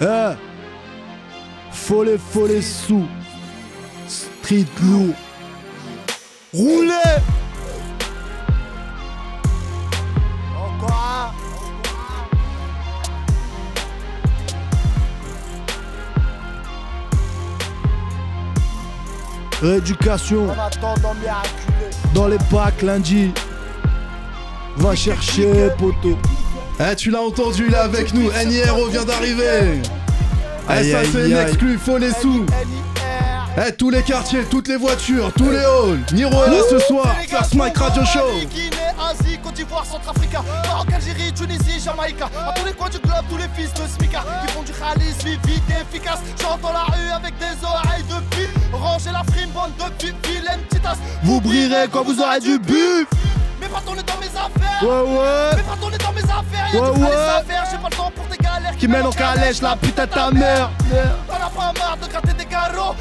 Eh Follet, follet sous. Street lourd. Roulez Encore Rééducation dans les packs lundi. Va chercher, poteau. Eh, tu l'as entendu, il est avec nous. NIRO vient d'arriver. Eh, ça, c'est une aïe. exclu, faut les sous. Eh, tous les quartiers, toutes les voitures, tous les halls. Niro est là ce soir. First Mike Radio Show. Asie, Côte d'Ivoire, Centrafrica, Maroc, Algérie, Tunisie, Jamaïca. À tous les coins du globe, tous les fils de Smika qui font du khalis, vite et efficace. J'entends dans la rue avec des oreilles de pile. Rangez la frime, bande de petites vilaines petitas. Vous brillerez quand vous aurez du buff. Pas tourner dans mes affaires. Ouais, ouais. Mais pas tourner dans mes affaires. Y'a Ouais, ouais. à faire. J'ai pas le temps pour tes galères Qui mène en calèche la putain de ta mère. T'en as pas marre de gratter des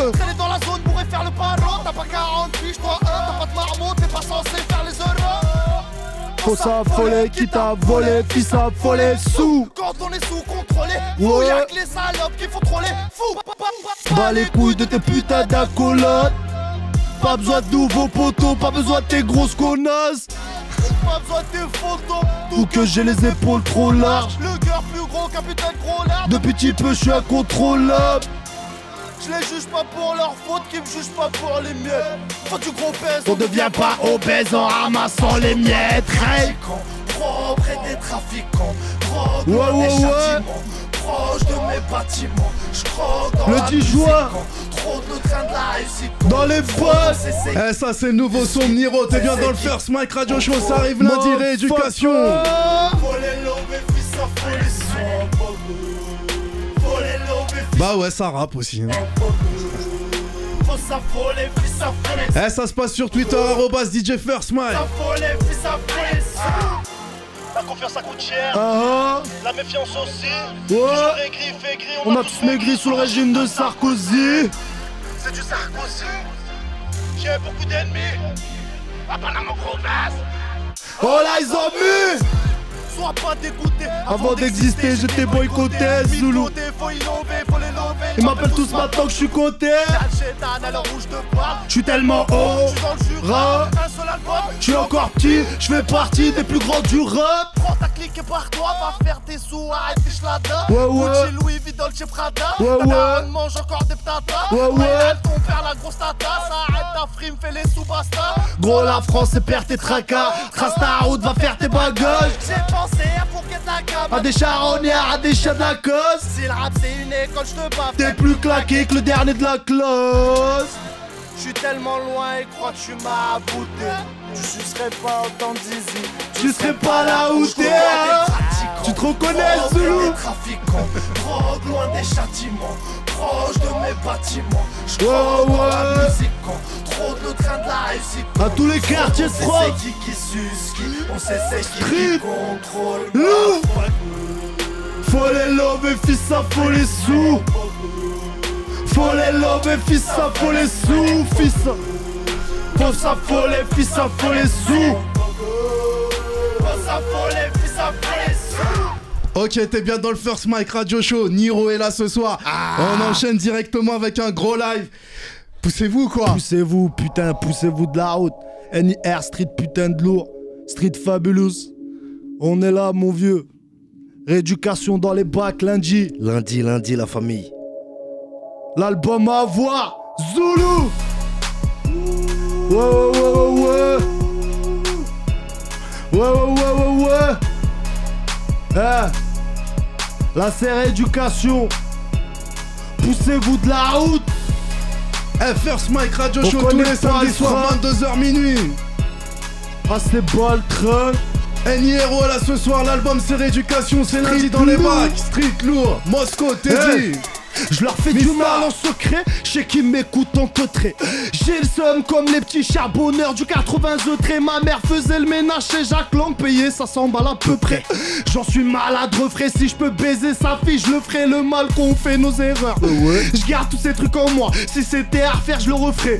Euh. Traîner dans la zone pour faire le paro T'as pas 40 piges, toi un T'as pas de marmot, t'es pas censé faire les euros Faut s'affoler, qui t'a volé, fils affolé, sous. Quand on est sous contrôlé Fou, Ouais. y'a que les salopes qu'il faut troller Fou, Bas les couilles de tes putains d'accolades. Pas besoin de nouveaux poteaux, pas besoin de tes grosses connasses. Pas besoin de tes photos Ou que j'ai les épaules trop larges. Le cœur plus gros qu'un putain de gros lard Depuis petit peu, je suis incontrôlable. Je les juge pas pour leurs fautes Qui me jugent pas pour les miennes Quand tu gros pèse On devient pas obèse en ramassant les miettes. Hey. Propre et des trafiquants Drogue Ouais, ouais, ouais. Proche de mes bâtiments Je dans Le la 10 musique, juin. quand Trop de le train de la réussite Dans les c'est- Eh, ça, c'est le nouveau son de Niro. T'es bien dans le First Mike Radio Show. Ça arrive lundi, rééducation. Bah ouais, ça rappe aussi. hein. Eh, ça se passe sur Twitter, arrobas DJ First Mike. La confiance ça coûte cher, Ah, la méfiance aussi. Ouais. Toujours aigri, fait gris, On a tous maigri sous le régime de Sarkozy. C'est du Sarkozy. J'ai beaucoup d'ennemis. Ah dans mon province. Oh là, ils ont mu. Sois pas dégoûté. Avant d'exister, j'étais boycotté, Zoulou. Faut innover, faut les lever Ils m'appellent tous maintenant que je suis à où je suis tellement haut. Je suis dans le Jura, Ra. un seul album Je suis encore petit, je fais partie des plus grands du rap. Prends ta clique et barre-toi, va faire tes sous, arrête tes schladas Ouais, ouais. Gucci, Louis V, Dolce Prada Ouais, mange encore des patatas Ouais, ouais. ton père la grosse tata Arrête ta frime, fais les sous, basta Gros, la France, c'est perd tes tracas. Trace ta route, va faire tes bagages. J'ai pensé à À des charognards, à des chiens d'Acos. Si le rap c'est une école, je te baffe T'es plus claqué que le dernier de la classe. Je suis tellement loin et crois que tu m'as abouté Tu sucerais pas autant de zizi Tu serais pas là où t'es. Tu te reconnais, Drogue Zoulou trafiquants, drogue loin des châtiments, proche de mes bâtiments. Je Ouais, crois dans la ouais. musique quand trop de train de la réussite. À tous les quartiers de On sait France. qui qui suce qui, on sait c'est qui contrôle. Loup. Faut les lover, fils, ça faut les sous. Faut les lover, fils, ça faut les sous, fils. Faut fils, ça faut les sous. Faut s'affoler. Ok, t'es bien dans le First Mike Radio Show. Niro est là ce soir. On enchaîne directement avec un gros live. Poussez-vous quoi? Poussez-vous, putain, poussez-vous de la route. NIR Street, putain de lourd. Street Fabulous. On est là, mon vieux. Rééducation dans les bacs lundi. Lundi, lundi, la famille. L'album à voir. Zoulou. Ouais, ouais, ouais, ouais, ouais. Ouais, ouais, ouais, ouais, ouais. Eh. Là, c'est rééducation. Poussez-vous de la route. Eh, First Mike Radio On Show tous les samedis soirs, train. 22h minuit. Ah, c'est bas le train. NIRO là ce soir, l'album c'est rééducation, c'est lundi dans les bacs. Street lourd, Moscow, Teddy. Je leur fais du mal en secret, je sais qu'ils m'écoutent en teutré. J'ai le somme comme les petits charbonneurs du 80 trait. Ma mère faisait le ménage chez Jacques Lang, payé 500 balles à peu près. J'en suis malade, refrais, si je peux baiser sa fille, je le ferai le mal qu'on fait nos erreurs. Je garde tous ces trucs en moi, si c'était à refaire, je le referai.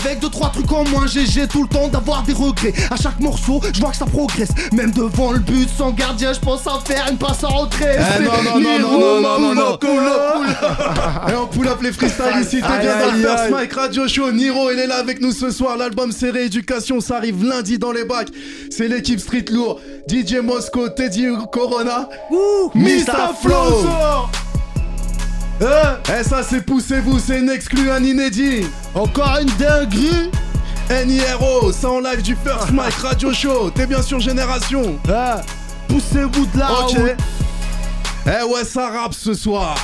Avec deux trois trucs en moins, j'ai tout le temps d'avoir des regrets. À chaque morceau, je vois que ça progresse. Même devant le but, sans gardien, je pense à faire une passe en retrait. Eh non, non, non, non, non, non, non, Et on pull up les freestyles ici, t'es bien dans le First Mike Radio Show. Niro, il est là avec nous ce soir. L'album c'est Rééducation, ça arrive lundi dans les bacs. C'est l'équipe Street Lourd, DJ Mosco, Teddy Corona, Mr. Flow. Eh, ça c'est poussez-vous, c'est une exclu, un inédit. Encore une dinguerie. NIRO, ça en live du First Mike Radio Show. T'es bien sûr Génération. Eh, poussez-vous de là. Ok. Eh ouais, ça rappe ce soir.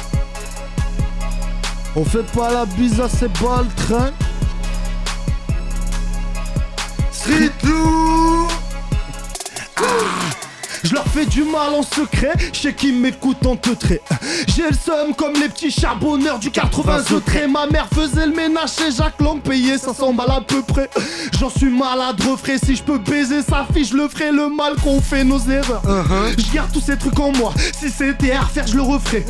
On fait pas la bise à ces balles, train. Street Lourd. Je leur fais du mal en secret, je sais qu'ils m'écoutent en teutré. J'ai le somme comme les petits charbonneurs du 80 trait. Ma mère faisait le ménage chez Jacques Lang, payé 500 balles à peu près. J'en suis malade, refrais, si je peux baiser sa fille, je le ferai le mal qu'on fait nos erreurs. Uh-huh. Je garde tous ces trucs en moi, si c'était à refaire, je le referai.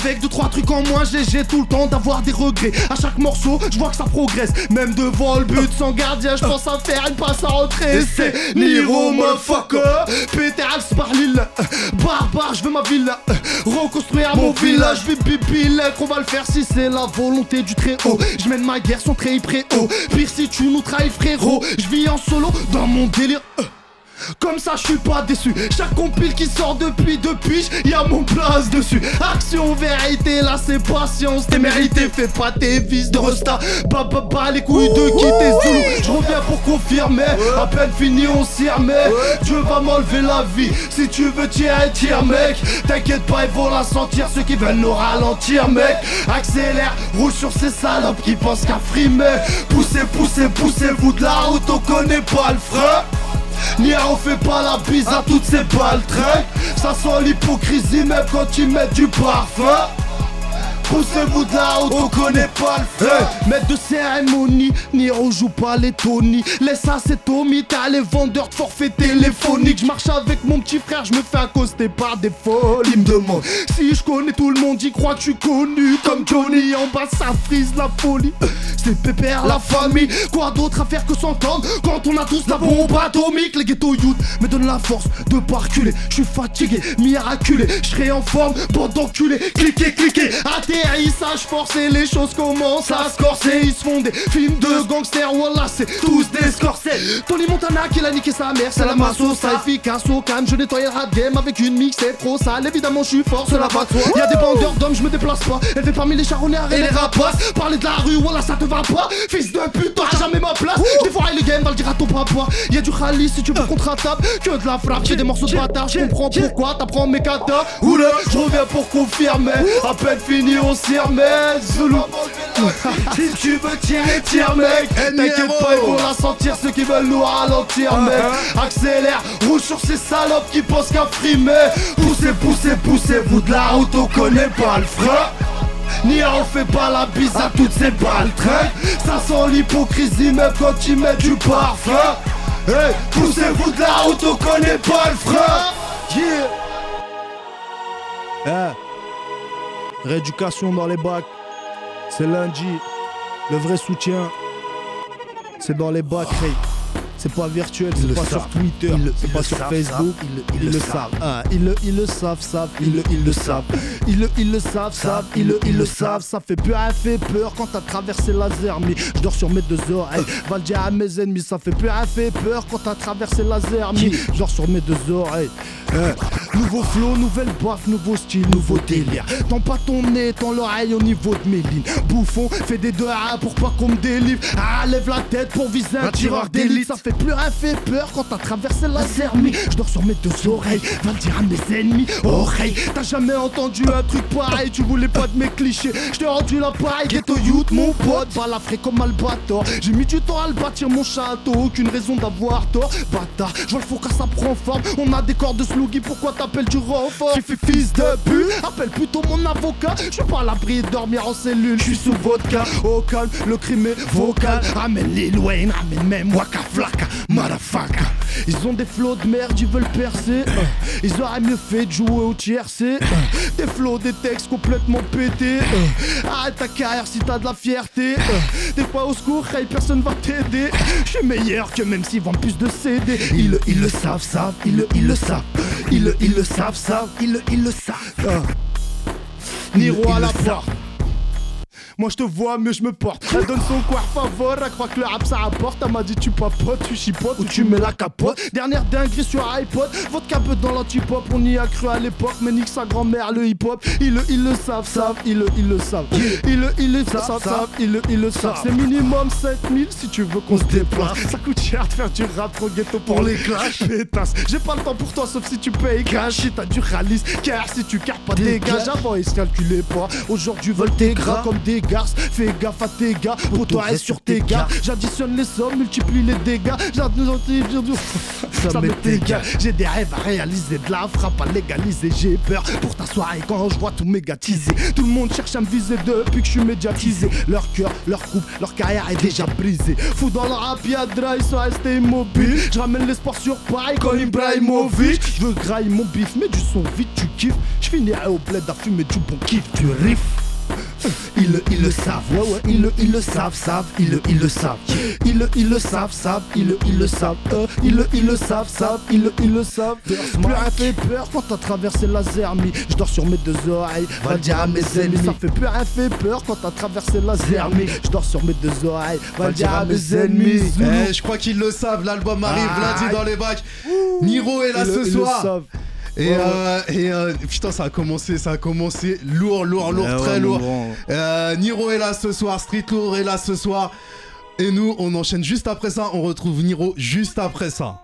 Avec deux trois trucs en moins, j'ai tout le temps d'avoir des regrets. À chaque morceau, je vois que ça progresse. Même devant le but, sans gardien, je pense à faire une passe à rentrer. C'est Niro, motherfucker. Peter par l'île, barbare, je veux ma villa, reconstruire mon village, bip qu'on va le faire si c'est la volonté du très haut. Je mène ma guerre sans très haut. Pire si tu nous trahis frérot, je vis en solo dans mon délire. Comme ça, je suis pas déçu. Chaque compile qui sort depuis depuis, y a mon place dessus. Action, vérité, là c'est patience. T'es mérité, fais pas tes fils de resta. Bah, bah, bah, les couilles de quitter Zulu. Je reviens pour confirmer. À peine fini, on s'y remet. Dieu va m'enlever la vie. Si tu veux tirer, tire, mec. T'inquiète pas, ils vont la sentir. Ceux qui veulent nous ralentir, mec. Accélère, roule sur ces salopes qui pensent qu'à frimer. Poussez, poussez, poussez-vous de la route, on connaît pas le frein. Ni on fait pas la bise à toutes ces balles Ça sent l'hypocrisie même quand ils mettent du parfum Poussez-vous de la haute, on connaît pas le feu. Maître de cérémonie, ni joue pas les Tony. Laisse ça c'est Tommy, t'as les vendeurs de forfait téléphonique Je marche avec mon petit frère, je me fais accoster par des folles Il me demande si je connais tout le monde, il croit que je suis connu Comme Johnny, en bas ça frise la folie. C'est pépère la famille, quoi d'autre à faire que s'entendre Quand on a tous la bombe atomique? Les ghetto youth me donnent la force de pas reculer. Je suis fatigué, miraculé, je serai en forme, bande d'enculé Cliquez, cliquez, atterrissage forcé Les choses commencent à se corser Ils se font des films de gangsters, voilà c'est tous des scorsés Tony Montana qui l'a niqué sa mère, c'est la masso Ça efficace au calme, je nettoie le game Avec une mix, c'est trop sale, évidemment je suis fort, cela va de Y'a des bandeurs d'hommes, je me déplace pas. Elle fait parmi les charronnières et les rapaces. Parler de la rue, voilà ça te va pas. Fils de pute, t'auras jamais ma place. Fois le game va le dire à ton papa. Y'a du rallye si tu veux qu'on te Que de la frappe, j'ai des morceaux de bâtard Je comprends pourquoi t'apprends mes katas. Oula, je reviens pour confirmer. À peine fini on s'y remet Zulu Si tu veux tirer, tire mec. T'inquiète pas, ils vont la sentir Ceux qui veulent nous ralentir mec. Accélère, roule sur ces salopes qui pensent qu'à frimer Poussez, poussez, poussez-vous de la route On connaît pas le frein. Ni on fait pas la bise à toutes ces balles Ça sent l'hypocrisie même quand ils mettent du parfum. Hey, poussez-vous de la route, on connaît pas le frein. Yeah Rééducation dans les bacs, c'est lundi. Le vrai soutien, c'est dans les bacs, C'est pas virtuel, c'est pas sur Twitter, c'est pas sur Facebook, ils, le savent. Ah, ils, le, ils le savent, savent, ils le, ils le savent. Ils le, ils le savent, savent, ils le, ils le savent. Ça fait peur, fait peur quand t'as traversé la zermie. Je dors sur mes deux oreilles, va le dire à mes ennemis. Ça fait peur, fait peur quand t'as traversé la zermie. Je dors sur mes deux oreilles. Nouveau flow, nouvelle baffe, nouveau style, nouveau délire. Tends pas ton nez, tends l'oreille au niveau de mes lignes. Bouffon, fais des deux à pour pas qu'on me délivre. Ah, lève la tête pour viser un tireur d'élite. Ça fait plus rien, fait peur quand t'as traversé la zermie. Je dors sur mes deux oreilles, va le dire à mes ennemis. Oreille, t'as jamais entendu un truc pareil, tu voulais pas de mes clichés. Je t'ai rendu la paille, ghetto youth, mon pote. Balafré comme Albator. J'ai mis du temps à le bâtir mon château, aucune raison d'avoir tort. Bâtard, je vois le four ça prend forme. On a des corps de Sloogie, pourquoi t'as t'appelles du renfort. Fils de pute, appelle plutôt mon avocat. Je suis pas à l'abri de dormir en cellule, je suis sous vodka. Au calme, le crime est vocal. Ramène Lil Wayne, ramène même Waka Flaka, motherfucker. Ils ont des flots de merde, ils veulent percer. euh. Ils auraient mieux fait de jouer au tiercé. euh. Des flots, des textes complètement pétés. euh. Arrête ta carrière si t'as de la fierté. euh. Des fois au secours, hey, personne va t'aider. Je suis meilleur que même s'ils vendent plus de CD. Ils, le- ils le savent, savent, ils ils le savent. Ils le, ils le savent, savent, ils le, ils le savent. Niro à la porte. Moi je te vois mais je me porte Elle donne son quoi favor, elle croit que le rap ça rapporte. Elle m'a dit tu papotes, tu chipotes ou tu mets la capote. Dernière dinguerie sur iPod, votre capote dans l'antipop. On y a cru à l'époque mais nique sa grand-mère le hip-hop. Ils le, ils le savent, savent, ils le, ils le savent. Ils le, ils le savent, savent, ils le, ils le savent. C'est minimum 7000 si tu veux qu'on se déplace. Ça coûte cher de faire du rap trop ghetto pour les clashs. Pétasse, j'ai pas le temps pour toi sauf si tu payes cash. Si t'as du ralice, car si tu cartes pas des gages Avant ils se calculaient pas, aujourd'hui veulent tes gras. comme des garces Fais gaffe à tes gars, pour toi reste sur tes gars. J'additionne les sommes, multiplie les dégâts ça égal J'ai des rêves à réaliser, de la frappe à légaliser. J'ai peur pour ta soirée quand je vois tout mégatisé Tout le monde cherche à me viser depuis que je suis médiatisé. Leur cœur, leur couple, leur carrière est déjà brisée. Fou dans le rap, y'a dry, ils sont restés immobiles. Je ramène l'espoir sur paille comme Ibrahimovic. Je veux grailler mon bif, mais du son vite tu kiffes. Je finirai au bled à fumer du bon kiff, tu riff ils le, ils le savent, ouais ouais, ils le, ils le savent, savent, ils le, ils le savent. Ils le, ils le savent, savent, ils le, ils le savent. Euh, ils le, ils le savent, savent, ils le, ils le savent. Plus rien fait peur quand t'as traversé la zermie. Je dors sur mes deux oreilles, va le dire à mes ennemis. Ça fait plus rien fait peur quand t'as traversé la zermie. Je dors sur mes deux oreilles, va dire à mes ennemis. Eh, je crois qu'ils le savent, l'album arrive Ah. lundi dans les bacs. Niro est là ce soir. Et, Ouais, euh, et euh, putain, ça a commencé, ça a commencé lourd, lourd, lourd, Ah ouais, très lourd. Euh, Niro est là ce soir, Street Lourd est là ce soir. Et nous, on enchaîne juste après ça, on retrouve Niro juste après ça.